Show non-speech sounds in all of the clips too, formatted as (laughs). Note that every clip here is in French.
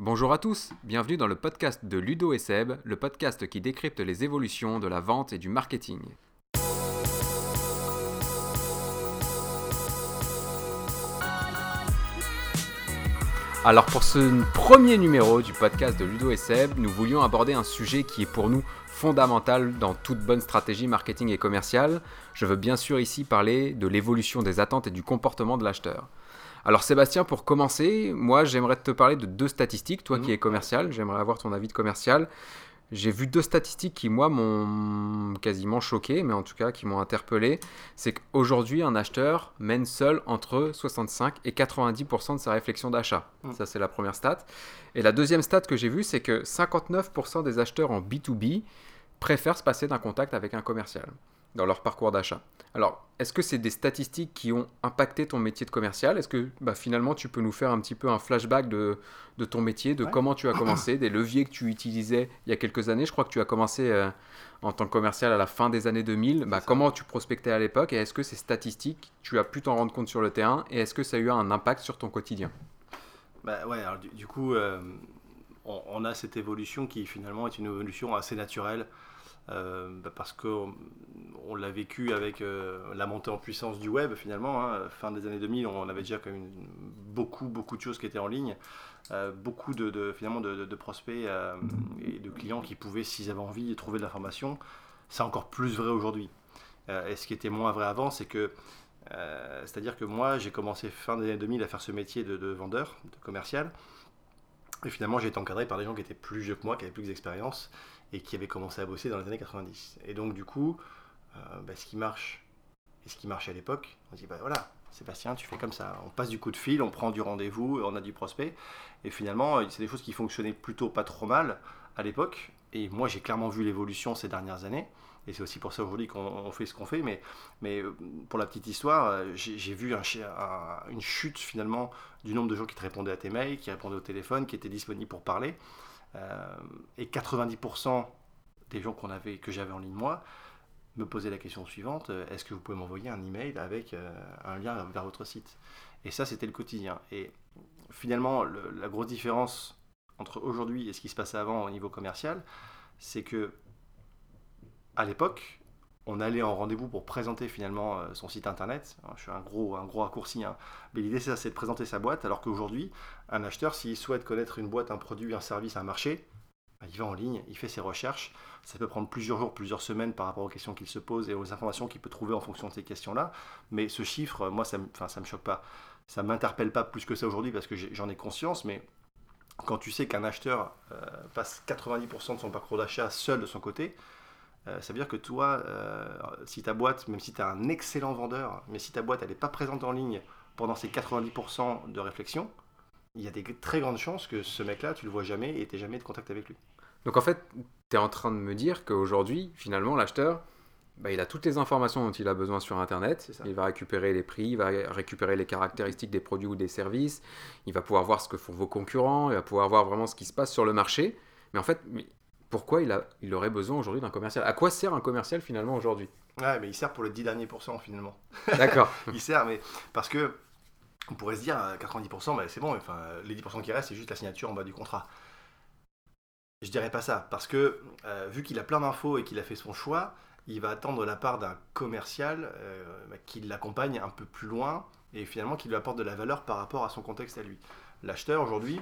Bonjour à tous, bienvenue dans le podcast de Ludo et Seb, le podcast qui décrypte les évolutions de la vente et du marketing. Alors pour ce premier numéro du podcast de Ludo et Seb, nous voulions aborder un sujet qui est pour nous fondamental dans toute bonne stratégie marketing et commerciale. Je veux bien sûr ici parler de l'évolution des attentes et du comportement de l'acheteur. Alors Sébastien, pour commencer, moi j'aimerais te parler de deux statistiques, toi qui mhm. es commercial, j'aimerais avoir ton avis de commercial. J'ai vu deux statistiques qui, moi, m'ont quasiment choqué, mais en tout cas qui m'ont interpellé. C'est qu'aujourd'hui, un acheteur mène seul entre 65 et 90% de sa réflexion d'achat. Mm. Ça, c'est la première stat. Et la deuxième stat que j'ai vue, c'est que 59% des acheteurs en B2B préfèrent se passer d'un contact avec un commercial dans leur parcours d'achat. Alors, est-ce que c'est des statistiques qui ont impacté ton métier de commercial? Est-ce que bah, finalement tu peux nous faire un petit peu un flashback de, ton métier, de comment tu as commencé, des leviers que tu utilisais il y a quelques années? Je crois que tu as commencé euh, en tant que commercial à la fin des années 2000. Bah, comment tu prospectais à l'époque? Et est-ce que ces statistiques, tu as pu t'en rendre compte sur le terrain? Et est-ce que ça a eu un impact sur ton quotidien? Bah, ouais, alors, du, coup, euh, on, on, a cette évolution qui finalement est une évolution assez naturelle. Euh, bah, parce qu'on on, l'a vécu avec euh, la montée en puissance du web finalement. Hein. Fin des années 2000, on avait déjà quand même beaucoup, beaucoup de choses qui étaient en ligne. Euh, beaucoup de, finalement de, prospects et de clients qui pouvaient, s'ils avaient envie, trouver de l'information. C'est encore plus vrai aujourd'hui. et ce qui était moins vrai avant, c'est que c'est-à-dire que moi, j'ai commencé fin des années 2000 à faire ce métier de, vendeur, de commercial. Et finalement, j'ai été encadré par des gens qui étaient plus vieux que moi, qui avaient plus d'expérience et qui avait commencé à bosser dans les années 90. Et donc du coup, euh, bah, ce qui marche et ce qui marchait à l'époque, on dit bah voilà, Sébastien, tu fais comme ça. On passe du coup de fil, on prend du rendez-vous, on a du prospect. Et finalement, c'est des choses qui fonctionnaient plutôt pas trop mal à l'époque. Et moi, j'ai clairement vu l'évolution ces dernières années. Et c'est aussi pour ça aujourd'hui qu'on fait ce qu'on fait. Mais, mais euh, pour la petite histoire, euh, j'ai vu un, une chute finalement du nombre de gens qui te répondaient à tes mails, qui répondaient au téléphone, qui étaient disponibles pour parler. Euh, et 90% des gens qu'on avait, que j'avais en ligne moi me posaient la question suivante est-ce que vous pouvez m'envoyer un email avec un lien vers votre site? Et ça, c'était le quotidien. Et finalement, la grosse différence entre aujourd'hui et ce qui se passait avant au niveau commercial, c'est que à l'époque, on allait en rendez-vous pour présenter finalement euh, son site internet. je suis un gros, un gros raccourci, hein. mais l'idée c'est de présenter sa boîte, alors qu'aujourd'hui, un acheteur, s'il souhaite connaître une boîte, un produit, un service, un marché, bah, il va en ligne, il fait ses recherches. Ça peut prendre plusieurs jours, plusieurs semaines par rapport aux questions qu'il se pose et aux informations qu'il peut trouver en fonction de ces questions-là. Mais ce chiffre, moi, ça ne me choque pas. Ça ne m'interpelle pas plus que ça aujourd'hui parce que j'en ai, conscience, mais quand tu sais qu'un acheteur euh, passe 90% de son parcours d'achat seul de son côté, euh, ça veut dire que toi, euh, si ta boîte, même si tu es un excellent vendeur, mais si ta boîte elle n'est pas présente en ligne pendant ces 90% de réflexion, il y a des très grandes chances que ce mec-là, tu le vois jamais et tu jamais de contact avec lui. Donc en fait, tu es en train de me dire qu'aujourd'hui, finalement, l'acheteur, bah, il a toutes les informations dont il a besoin sur Internet. Il va récupérer les prix, il va récupérer les caractéristiques des produits ou des services. Il va pouvoir voir ce que font vos concurrents, il va pouvoir voir vraiment ce qui se passe sur le marché. Mais en fait, pourquoi il, a, il aurait besoin aujourd'hui d'un commercial À quoi sert un commercial finalement aujourd'hui? Ouais, mais il sert pour le 10 derniers pourcents finalement. (laughs) D'accord. il sert, mais parce que on pourrait se dire 90%, bah, c'est bon, enfin, les 10% qui restent, c'est juste la signature en bas du contrat. Je dirais pas ça, parce que euh, vu qu'il a plein d'infos et qu'il a fait son choix, il va attendre la part d'un commercial euh, bah, qui l'accompagne un peu plus loin et finalement qui lui apporte de la valeur par rapport à son contexte à lui. L'acheteur aujourd'hui,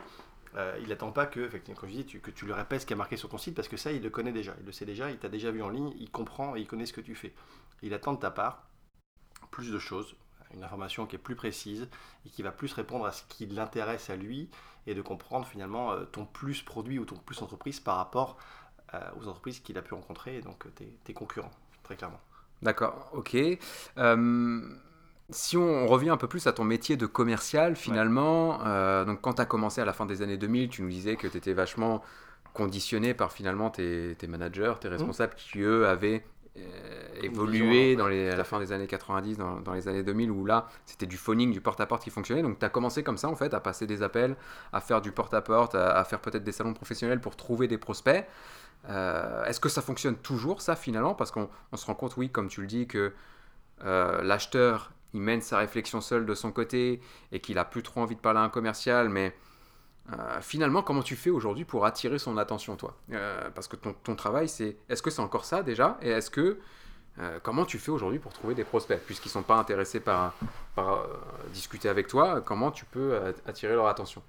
euh, il n'attend pas que, quand je dis, que tu lui répètes ce qui est marqué sur ton site, parce que ça, il le connaît déjà, il le sait déjà, il t'a déjà vu en ligne, il comprend et il connaît ce que tu fais. Il attend de ta part plus de choses, une information qui est plus précise et qui va plus répondre à ce qui l'intéresse à lui et de comprendre finalement euh, ton plus produit ou ton plus entreprise par rapport euh, aux entreprises qu'il a pu rencontrer et donc tes concurrents, très clairement. D'accord, ok si on revient un peu plus à ton métier de commercial, finalement, euh, donc quand tu as commencé à la fin des années 2000, tu nous disais que tu étais vachement conditionné par finalement tes, managers, tes mmh. responsables qui, eux, avaient euh, évolué dans les, à la fin des années 90, dans, les années 2000, où là, c'était du phoning, du porte-à-porte qui fonctionnait. Donc, tu as commencé comme ça, en fait, à passer des appels, à faire du porte-à-porte, à, faire peut-être des salons professionnels pour trouver des prospects. Euh, est-ce que ça fonctionne toujours, ça, finalement? Parce qu'on se rend compte, oui, comme tu le dis, que l'acheteur il mène sa réflexion seul de son côté et qu'il a plus trop envie de parler à un commercial, mais euh, finalement, comment tu fais aujourd'hui pour attirer son attention, toi? Parce que ton, travail, c'est. Est-ce que c'est encore ça déjà? Et est-ce que. comment tu fais aujourd'hui pour trouver des prospects? Puisqu'ils ne sont pas intéressés par, discuter avec toi, comment tu peux attirer leur attention?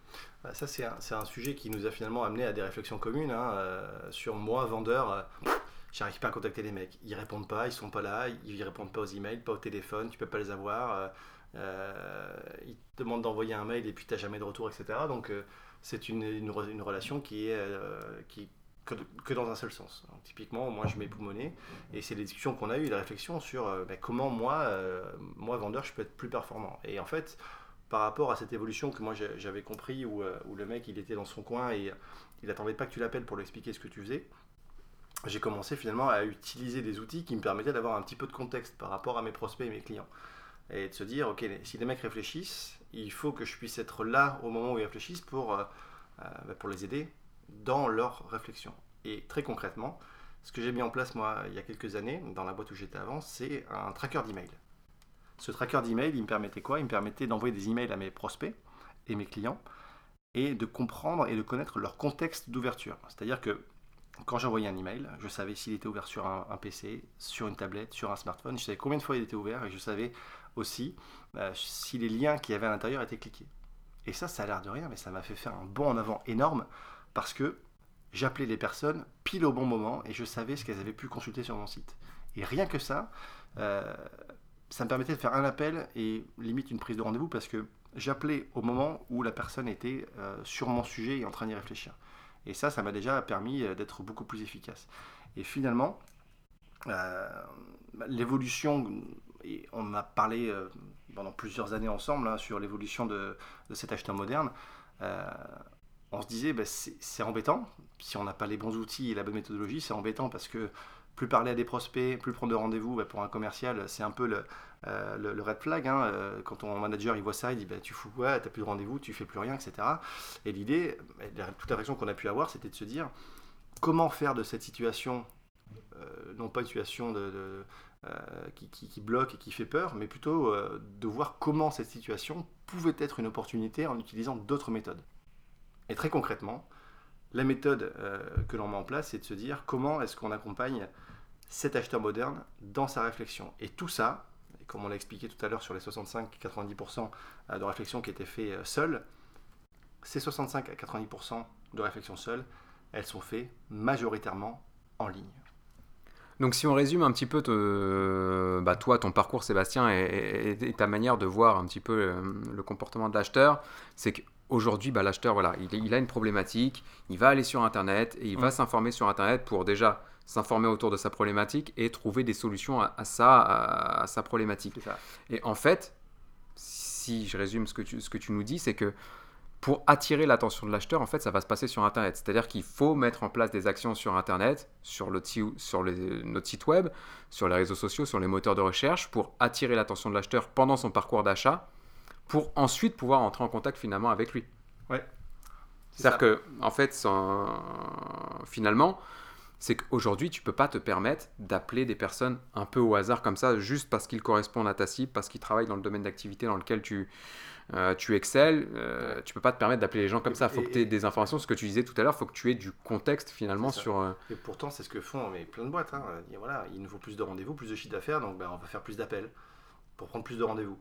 Bah, Ça, c'est un, un, sujet qui nous a finalement amené à des réflexions communes. Hein, sur moi, vendeur, j'arrive pas à contacter les mecs. Ils répondent pas, ils sont pas là, ils répondent pas aux emails, pas au téléphone, tu peux pas les avoir. Euh, ils te demandent d'envoyer un mail et puis tu n'as jamais de retour, etc. Donc euh, c'est une, une, relation qui est, euh, qui, que, dans un seul sens. typiquement, moi je m'époumonais et c'est les discussions qu'on a eues, la réflexion sur ben, comment moi, moi, vendeur, je peux être plus performant. Et en fait, par rapport à cette évolution que moi j'avais compris où, où, le mec il était dans son coin et il attendait pas que tu l'appelles pour lui expliquer ce que tu faisais, j'ai commencé finalement à utiliser des outils qui me permettaient d'avoir un petit peu de contexte par rapport à mes prospects et mes clients et de se dire, ok, si les mecs réfléchissent, il faut que je puisse être là au moment où ils réfléchissent pour, euh, euh, bah, pour les aider dans leur réflexion. Et très concrètement, ce que j'ai mis en place moi il y a quelques années, dans la boîte où j'étais avant, c'est un tracker d'email. Ce tracker d'email, il me permettait quoi? Il me permettait d'envoyer des emails à mes prospects et mes clients et de comprendre et de connaître leur contexte d'ouverture. C'est-à-dire que quand j'envoyais un email, je savais s'il était ouvert sur un, PC, sur une tablette, sur un smartphone, je savais combien de fois il était ouvert et je savais aussi euh, si les liens qu'il y avait à l'intérieur étaient cliqués. Et ça, ça a l'air de rien, mais ça m'a fait faire un bond en avant énorme parce que j'appelais les personnes pile au bon moment et je savais ce qu'elles avaient pu consulter sur mon site. Et rien que ça, euh, ça me permettait de faire un appel et limite une prise de rendez-vous parce que j'appelais au moment où la personne était euh, sur mon sujet et en train d'y réfléchir. Et ça, ça m'a déjà permis d'être beaucoup plus efficace. Et finalement, l'évolution et on a parlé euh, pendant plusieurs années ensemble hein, sur l'évolution de, cet acheteur moderne. Euh, on se disait, bah, c'est embêtant, si on n'a pas les bons outils et la bonne méthodologie, c'est embêtant parce que plus parler à des prospects, plus prendre de rendez-vous bah, pour un commercial, c'est un peu le, euh, red flag. Hein. Quand ton manager il voit ça, il dit bah, Tu fous quoi Tu n'as plus de rendez-vous, tu fais plus rien, etc. Et l'idée, toute la réflexion qu'on a pu avoir, c'était de se dire comment faire de cette situation, non pas une situation euh, qui, bloque et qui fait peur, mais plutôt euh, de voir comment cette situation pouvait être une opportunité en utilisant d'autres méthodes. Et très concrètement, la méthode euh, que l'on met en place, c'est de se dire comment est-ce qu'on accompagne cet acheteur moderne dans sa réflexion. Et tout ça, comme on l'a expliqué tout à l'heure sur les 65-90% de réflexion qui étaient faits seuls, ces 65 à 90% de réflexion seules, elles sont faites majoritairement en ligne. Donc si on résume un petit peu bah, toi, ton parcours Sébastien et, ta manière de voir un petit peu euh, le, comportement de l'acheteur, c'est qu'aujourd'hui bah, l'acheteur voilà, il, a une problématique, il va aller sur Internet et il va s'informer sur Internet pour déjà s'informer autour de sa problématique et trouver des solutions à, ça, à, sa problématique. Et en fait, si je résume ce que tu, ce que tu nous dis, c'est que pour attirer l'attention de l'acheteur, en fait, ça va se passer sur Internet. C'est-à-dire qu'il faut mettre en place des actions sur Internet, sur, le sur notre site web, sur les réseaux sociaux, sur les moteurs de recherche, pour attirer l'attention de l'acheteur pendant son parcours d'achat, pour ensuite pouvoir entrer en contact finalement avec lui. Ouais. C'est-à-dire que, en fait, finalement, c'est qu'aujourd'hui, tu peux pas te permettre d'appeler des personnes un peu au hasard comme ça, juste parce qu'ils correspondent à ta cible, parce qu'ils travaillent dans le domaine d'activité dans lequel tu, euh, tu excelles, euh, tu peux pas te permettre d'appeler les gens comme ça. Il faut que tu aies des informations. Ce que tu disais tout à l'heure, il faut que tu aies du contexte finalement sur. Euh, et pourtant, c'est ce que font mais plein de boîtes. Hein. voilà, il nous faut plus de rendez-vous, plus de chiffre d'affaires, donc ben, on va faire plus d'appels pour prendre plus de rendez-vous.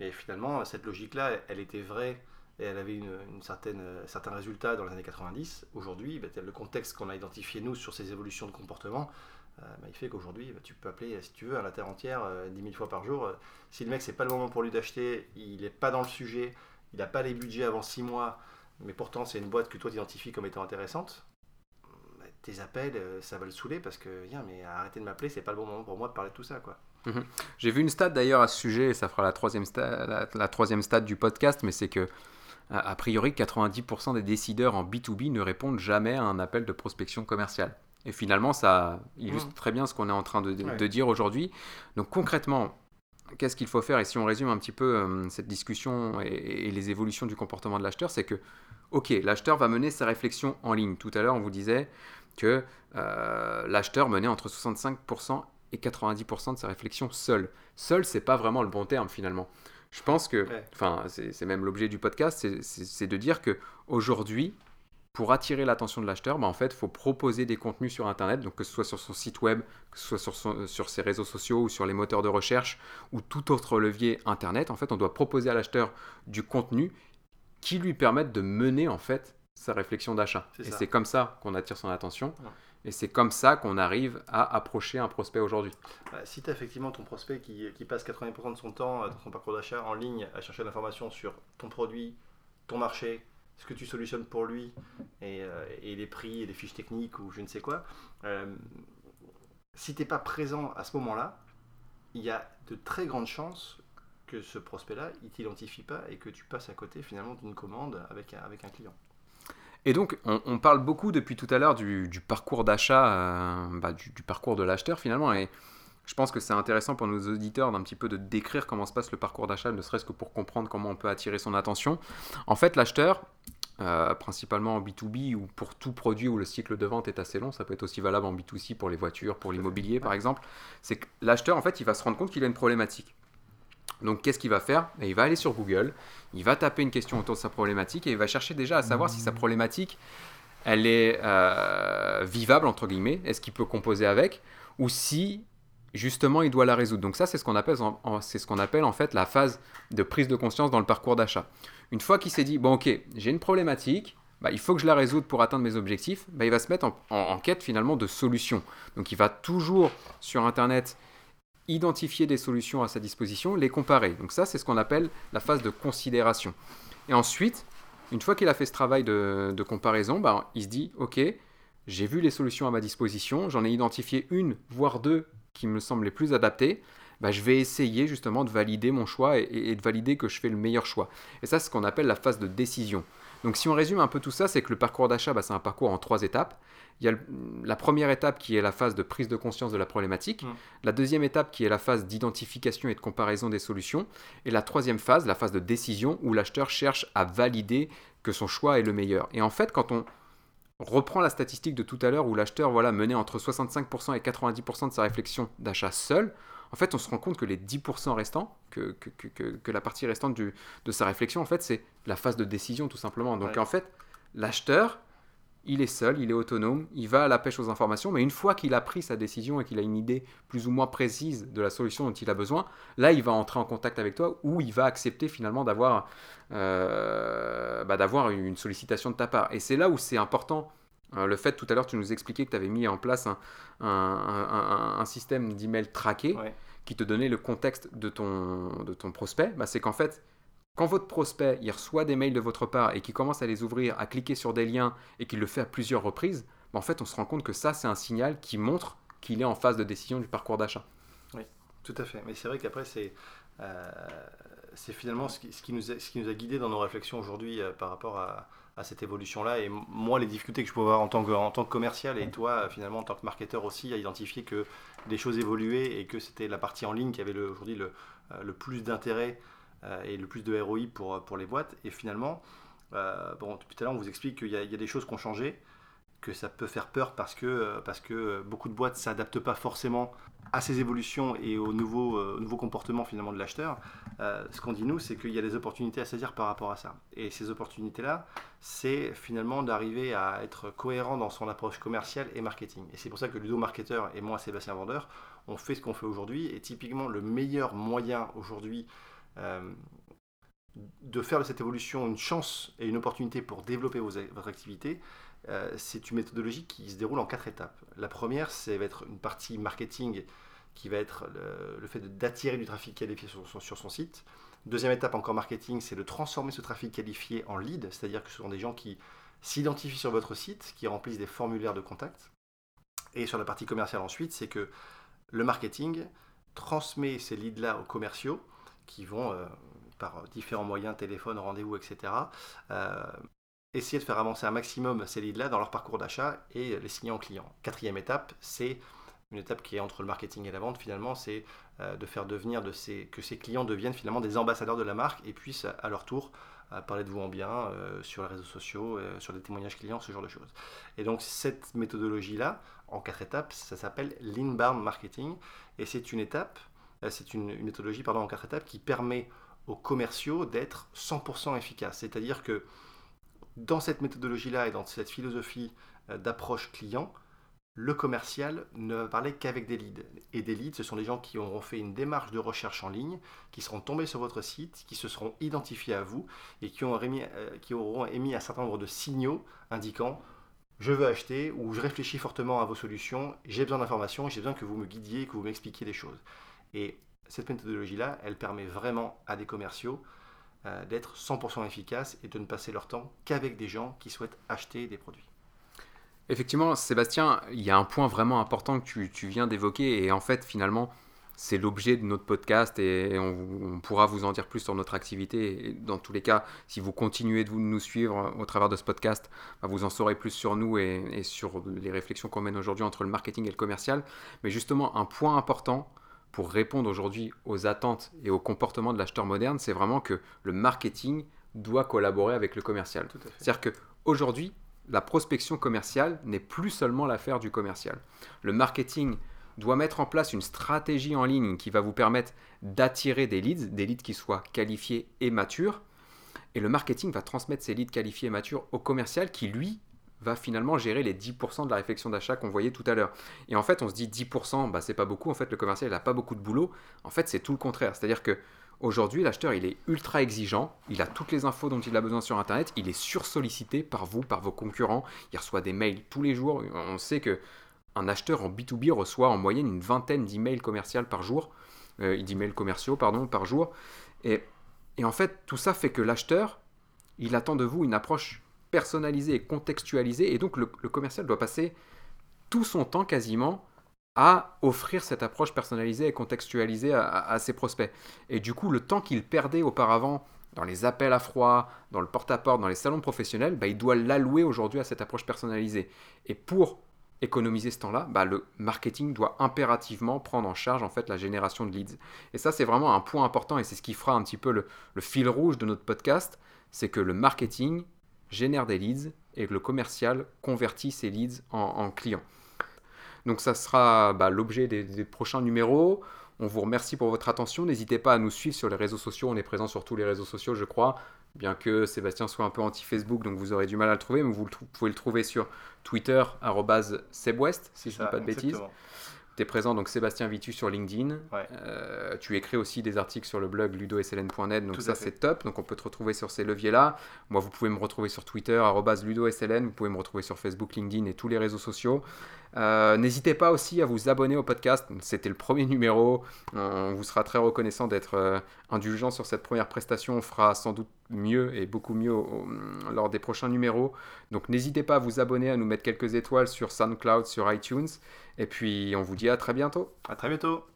Et finalement, cette logique-là, elle était vraie et elle avait une, certaine, certains résultats dans les années 90. Aujourd'hui, ben, le contexte qu'on a identifié nous sur ces évolutions de comportement, euh, bah, il fait qu'aujourd'hui, bah, tu peux appeler, si tu veux, à la terre entière 10 euh, 000 fois par jour. Euh, si le mec, c'est pas le moment pour lui d'acheter, il n'est pas dans le sujet, il n'a pas les budgets avant 6 mois, mais pourtant c'est une boîte que toi tu identifies comme étant intéressante, bah, tes appels, ça va le saouler parce que, viens, mais arrêtez de m'appeler, c'est pas le bon moment pour moi de parler de tout ça, quoi. Mhm. J'ai vu une stat d'ailleurs à ce sujet, et ça fera la troisième, la, la troisième stade du podcast, mais c'est que a priori 90% des décideurs en B2B ne répondent jamais à un appel de prospection commerciale. Et finalement, ça illustre mmh. très bien ce qu'on est en train de, dire aujourd'hui. Donc concrètement, qu'est-ce qu'il faut faire? Et si on résume un petit peu euh, cette discussion et, les évolutions du comportement de l'acheteur, c'est que, ok, l'acheteur va mener sa réflexion en ligne. Tout à l'heure, on vous disait que euh, l'acheteur menait entre 65% et 90% de sa réflexion seul. Seul, c'est pas vraiment le bon terme finalement. Je pense que, enfin, c'est même l'objet du podcast, c'est de dire que aujourd'hui, pour attirer l'attention de l'acheteur, bah, en fait, il faut proposer des contenus sur Internet, donc que ce soit sur son site web, que ce soit sur, son, sur ses réseaux sociaux ou sur les moteurs de recherche ou tout autre levier Internet. En fait, on doit proposer à l'acheteur du contenu qui lui permette de mener en fait sa réflexion d'achat. Et c'est comme ça qu'on attire son attention. Et c'est comme ça qu'on arrive à approcher un prospect aujourd'hui. Bah, si tu as effectivement ton prospect qui, qui passe 80% de son temps euh, dans son parcours d'achat en ligne à chercher l'information sur ton produit, ton marché, ce que tu solutionnes pour lui et, euh, et, les prix et les fiches techniques ou je ne sais quoi, euh, si tu n'es pas présent à ce moment-là, il y a de très grandes chances que ce prospect-là, il t'identifie pas et que tu passes à côté finalement d'une commande avec un, avec un client. Et donc, on, parle beaucoup depuis tout à l'heure du, parcours d'achat, euh, bah, du, du, parcours de l'acheteur finalement. Et je pense que c'est intéressant pour nos auditeurs d'un petit peu de décrire comment se passe le parcours d'achat, ne serait-ce que pour comprendre comment on peut attirer son attention. En fait, l'acheteur, euh, principalement en B2B ou pour tout produit où le cycle de vente est assez long, ça peut être aussi valable en B2C pour les voitures, pour l'immobilier par exemple, c'est que l'acheteur en fait il va se rendre compte qu'il a une problématique. Donc qu'est-ce qu'il va faire? Il va aller sur Google, il va taper une question autour de sa problématique et il va chercher déjà à savoir si sa problématique elle est euh, vivable entre guillemets, est-ce qu'il peut composer avec, ou si justement il doit la résoudre. Donc ça c'est ce qu'on appelle, ce appelle en fait la phase de prise de conscience dans le parcours d'achat. Une fois qu'il s'est dit, bon ok, j'ai une problématique, bah, il faut que je la résoudre pour atteindre mes objectifs, bah, il va se mettre en, quête finalement de solutions. Donc il va toujours sur Internet identifier des solutions à sa disposition, les comparer. Donc ça, c'est ce qu'on appelle la phase de considération. Et ensuite, une fois qu'il a fait ce travail de, comparaison, bah, il se dit, ok, j'ai vu les solutions à ma disposition, j'en ai identifié une, voire deux qui me semblent les plus adaptées. Bah, je vais essayer justement de valider mon choix et, de valider que je fais le meilleur choix. Et ça, c'est ce qu'on appelle la phase de décision. Donc si on résume un peu tout ça, c'est que le parcours d'achat, bah, c'est un parcours en trois étapes. Il y a la première étape qui est la phase de prise de conscience de la problématique, mmh. la deuxième étape qui est la phase d'identification et de comparaison des solutions, et la troisième phase, la phase de décision, où l'acheteur cherche à valider que son choix est le meilleur. Et en fait, quand on reprend la statistique de tout à l'heure où l'acheteur voilà, menait entre 65% et 90% de sa réflexion d'achat seul, en fait, on se rend compte que les 10% restants, que, que, la partie restante du, de sa réflexion, en fait, c'est la phase de décision, tout simplement. Donc, en fait, l'acheteur, il est seul, il est autonome, il va à la pêche aux informations, mais une fois qu'il a pris sa décision et qu'il a une idée plus ou moins précise de la solution dont il a besoin, là, il va entrer en contact avec toi ou il va accepter finalement d'avoir euh, bah, une sollicitation de ta part. Et c'est là où c'est important euh, le fait, tout à l'heure, tu nous expliquais que tu avais mis en place un, système d'email traqué qui te donnait le contexte de ton, de ton prospect. Bah, c'est qu'en fait, quand votre prospect il reçoit des mails de votre part et qu'il commence à les ouvrir, à cliquer sur des liens et qu'il le fait à plusieurs reprises, bah, en fait, on se rend compte que ça, c'est un signal qui montre qu'il est en phase de décision du parcours d'achat. Oui, tout à fait. Mais c'est vrai qu'après, c'est euh, finalement ce qui, ce, qui nous a, ce qui nous a guidés dans nos réflexions aujourd'hui euh, par rapport à, à cette évolution-là. Et moi, les difficultés que je peux avoir en tant que, en tant que commercial et toi, finalement, en tant que marketeur aussi, à identifier que les choses évoluaient et que c'était la partie en ligne qui avait aujourd'hui le, euh, le, plus d'intérêt euh, et le plus de ROI pour, pour les boîtes. Et finalement, euh, depuis tout à l'heure, on vous explique qu'il y, a des choses qui ont changé, que ça peut faire peur parce que, parce que beaucoup de boîtes ne s'adaptent pas forcément à ces évolutions et aux nouveaux, euh, nouveaux comportements finalement de l'acheteur, euh, ce qu'on dit nous, c'est qu'il y a des opportunités à saisir par rapport à ça. Et ces opportunités-là, c'est finalement d'arriver à être cohérent dans son approche commerciale et marketing. Et c'est pour ça que Ludo Marketeur et moi, Sébastien Vendeur, on fait ce qu'on fait aujourd'hui. Et typiquement, le meilleur moyen aujourd'hui euh, de faire de cette évolution une chance et une opportunité pour développer vos, votre activité, euh, c'est une méthodologie qui se déroule en quatre étapes. La première, c'est être une partie marketing qui va être le, fait d'attirer du trafic qualifié sur, son site. Deuxième étape encore marketing, c'est de transformer ce trafic qualifié en lead, c'est-à-dire que ce sont des gens qui s'identifient sur votre site, qui remplissent des formulaires de contact. Et sur la partie commerciale ensuite, c'est que le marketing transmet ces leads-là aux commerciaux qui vont, euh, par différents moyens, téléphone, rendez-vous, etc., essayer de faire avancer un maximum ces leads-là dans leur parcours d'achat et les signer en client. Quatrième étape, c'est une étape qui est entre le marketing et la vente finalement, c'est euh, de faire devenir de ces, que ces clients deviennent finalement des ambassadeurs de la marque et puissent à leur tour euh, parler de vous en bien euh, sur les réseaux sociaux, sur des témoignages clients, ce genre de choses. Et donc cette méthodologie-là, en quatre étapes, ça s'appelle l'inbound marketing et c'est une étape, c'est une, méthodologie pardon, en quatre étapes qui permet aux commerciaux d'être 100% efficaces. C'est-à-dire que dans cette méthodologie-là et dans cette philosophie euh, d'approche client, le commercial ne va parler qu'avec des leads. Et des leads, ce sont des gens qui auront fait une démarche de recherche en ligne, qui seront tombés sur votre site, qui se seront identifiés à vous et qui, euh, qui auront émis un certain nombre de signaux indiquant je veux acheter ou je réfléchis fortement à vos solutions, j'ai besoin d'informations, j'ai besoin que vous me guidiez, que vous m'expliquiez des choses. Et cette méthodologie-là, elle permet vraiment à des commerciaux euh, d'être 100% efficaces et de ne passer leur temps qu'avec des gens qui souhaitent acheter des produits. Effectivement, Sébastien, il y a un point vraiment important que tu, viens d'évoquer et en fait, finalement, c'est l'objet de notre podcast et on, pourra vous en dire plus sur notre activité. Dans tous les cas, si vous continuez de nous suivre au travers de ce podcast, bah, vous en saurez plus sur nous et sur les réflexions qu'on mène aujourd'hui entre le marketing et le commercial. Mais justement, un point important pour répondre aujourd'hui aux attentes et au comportement de l'acheteur moderne, c'est vraiment que le marketing doit collaborer avec le commercial. C'est-à-dire qu'aujourd'hui, la prospection commerciale n'est plus seulement l'affaire du commercial. Le marketing doit mettre en place une stratégie en ligne qui va vous permettre d'attirer des leads, des leads qui soient qualifiés et matures. Et le marketing va transmettre ces leads qualifiés et matures au commercial qui, lui, va finalement gérer les 10% de la réflexion d'achat qu'on voyait tout à l'heure. Et en fait, on se dit 10%, bah, c'est pas beaucoup. En fait, le commercial, n'a pas beaucoup de boulot. En fait, c'est tout le contraire. C'est-à-dire que Aujourd'hui, l'acheteur, il est ultra exigeant, il a toutes les infos dont il a besoin sur Internet, il est sursollicité par vous, par vos concurrents, il reçoit des mails tous les jours. On sait que un acheteur en B2B reçoit en moyenne une vingtaine d'emails commerciaux par jour, euh, commerciaux pardon, par jour. Et, en fait, tout ça fait que l'acheteur, il attend de vous une approche personnalisée et contextualisée, et donc le commercial doit passer tout son temps quasiment à offrir cette approche personnalisée et contextualisée à, ses prospects. Et du coup, le temps qu'il perdait auparavant dans les appels à froid, dans le porte-à-porte, dans les salons professionnels, bah, il doit l'allouer aujourd'hui à cette approche personnalisée. Et pour économiser ce temps-là, bah, le marketing doit impérativement prendre en charge en fait la génération de leads. Et ça, c'est vraiment un point important et c'est ce qui fera un petit peu le, fil rouge de notre podcast, c'est que le marketing génère des leads et que le commercial convertit ces leads en clients. Donc ça sera bah, l'objet des, prochains numéros. On vous remercie pour votre attention. N'hésitez pas à nous suivre sur les réseaux sociaux. On est présent sur tous les réseaux sociaux, je crois. Bien que Sébastien soit un peu anti-Facebook, donc vous aurez du mal à le trouver, mais vous pouvez le trouver sur Twitter, sebwest, si je ne dis pas de bêtises. Tu es présent, donc Sébastien Vitu sur LinkedIn. Euh, tu écris aussi des articles sur le blog ludosln.net, donc ça c'est top. Donc on peut te retrouver sur ces leviers-là. Moi, vous pouvez me retrouver sur Twitter, ludosln. Vous pouvez me retrouver sur Facebook, LinkedIn et tous les réseaux sociaux. Euh, n'hésitez pas aussi à vous abonner au podcast. C'était le premier (laughs) numéro. On vous sera très reconnaissant d'être euh, indulgent sur cette première prestation. On fera sans doute mieux et beaucoup mieux lors des prochains numéros. Donc n'hésitez pas à vous abonner, à nous mettre quelques étoiles sur SoundCloud, sur iTunes. Et puis on vous dit à très bientôt. À très bientôt.